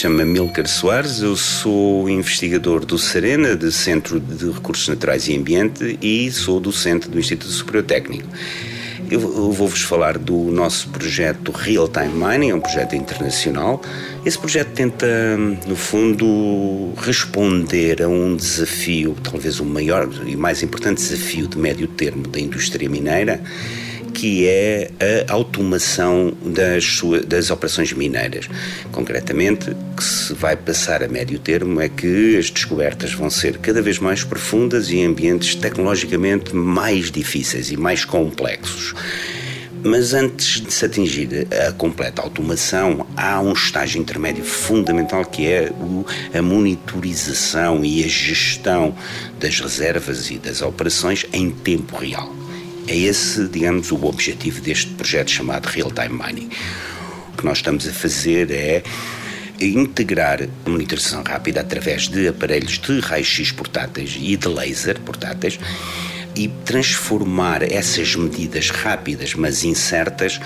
Chama-me Milker Soares, eu sou investigador do Serena, de Centro de Recursos Naturais e Ambiente, e sou docente do Instituto Superior Técnico. Eu vou-vos falar do nosso projeto Real Time Mining, é um projeto internacional. Esse projeto tenta, no fundo, responder a um desafio, talvez o maior e mais importante desafio de médio termo da indústria mineira, que é a automação das, das operações mineiras. Concretamente, que se vai passar a médio termo é que as descobertas vão ser cada vez mais profundas e em ambientes tecnologicamente mais difíceis e mais complexos. Mas antes de se atingir a completa automação, há um estágio intermédio fundamental que é a monitorização e a gestão das reservas e das operações em tempo real. É esse, digamos, o objetivo deste projeto chamado Real Time Mining. O que nós estamos a fazer é integrar a monitorização rápida através de aparelhos de raio-x portáteis e de laser portáteis e transformar essas medidas rápidas, mas incertas,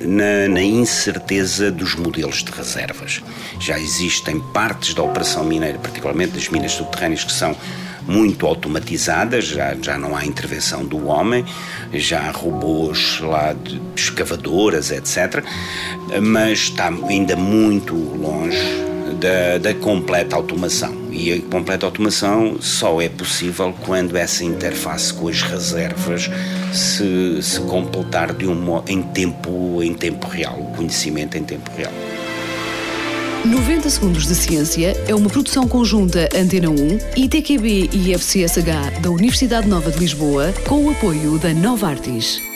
na, na, incerteza dos modelos de reservas. Já existem partes da operação mineira, particularmente das minas subterrâneas, que são muito automatizadas, já, já não há intervenção do homem, já há robôs lá de escavadoras, etc. Mas está ainda muito longe da, da, completa automação. E a completa automação só é possível quando essa interface com as reservas se, se completar de um, em, tempo, em tempo real, o conhecimento em tempo real. 90 Segundos de Ciência é uma produção conjunta Antena 1, ITQB e FCSH da Universidade Nova de Lisboa, com o apoio da Nova Artis.